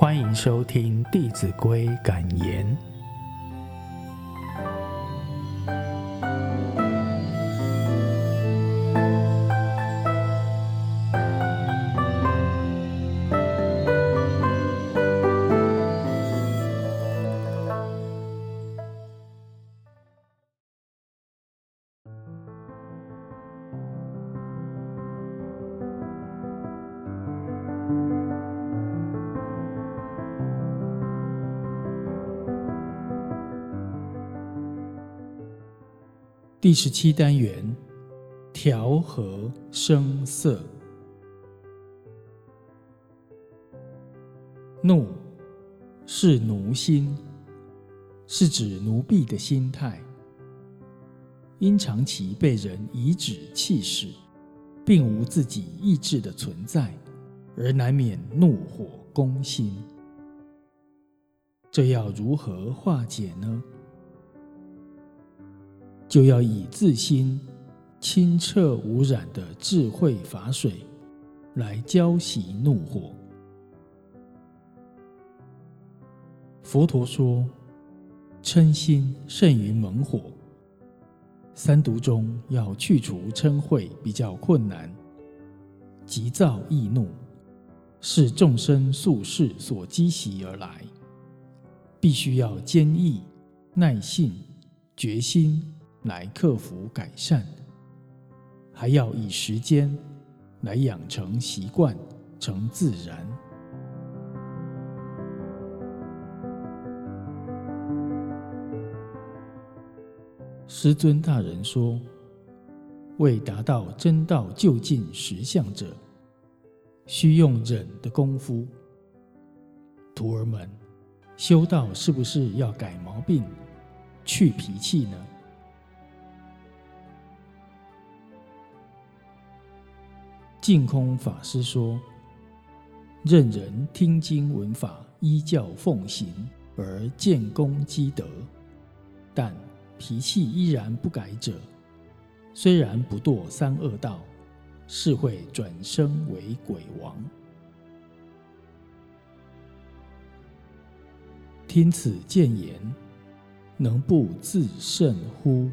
欢迎收听《弟子规》感言。第十七单元，调和声色。怒是奴心，是指奴婢的心态。因长期被人颐指气使，并无自己意志的存在，而难免怒火攻心。这要如何化解呢？就要以自心清澈无染的智慧法水来浇熄怒火。佛陀说，嗔心胜于猛火。三毒中要去除嗔恚比较困难，急躁易怒是众生宿世所积习而来，必须要坚毅、耐性、决心。来克服改善，还要以时间来养成习惯，成自然。师尊大人说：“为达到真道究竟实相者，须用忍的功夫。徒儿们，修道是不是要改毛病、去脾气呢？”净空法师说：“任人听经闻法，依教奉行而建功积德，但脾气依然不改者，虽然不堕三恶道，是会转生为鬼王。听此谏言，能不自胜乎？”